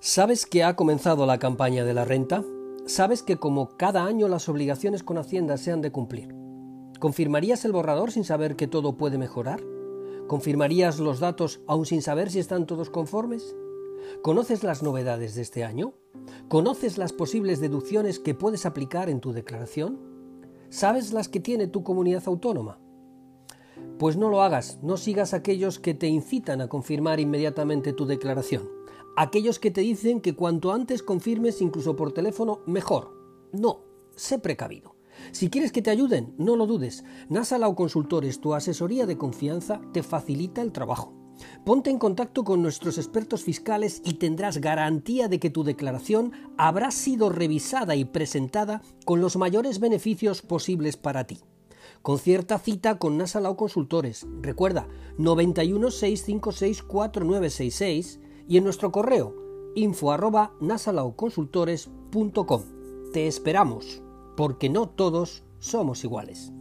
¿Sabes que ha comenzado la campaña de la renta? ¿Sabes que como cada año las obligaciones con Hacienda se han de cumplir? ¿Confirmarías el borrador sin saber que todo puede mejorar? ¿Confirmarías los datos aún sin saber si están todos conformes? ¿Conoces las novedades de este año? ¿Conoces las posibles deducciones que puedes aplicar en tu declaración? ¿Sabes las que tiene tu comunidad autónoma? Pues no lo hagas, no sigas aquellos que te incitan a confirmar inmediatamente tu declaración aquellos que te dicen que cuanto antes confirmes incluso por teléfono, mejor. No, sé precavido. Si quieres que te ayuden, no lo dudes. Nasalau Consultores, tu asesoría de confianza, te facilita el trabajo. Ponte en contacto con nuestros expertos fiscales y tendrás garantía de que tu declaración habrá sido revisada y presentada con los mayores beneficios posibles para ti. Con cierta cita con Nasalau Consultores. Recuerda, 91 656 4966 y en nuestro correo info arroba nasalauconsultores.com. Te esperamos, porque no todos somos iguales.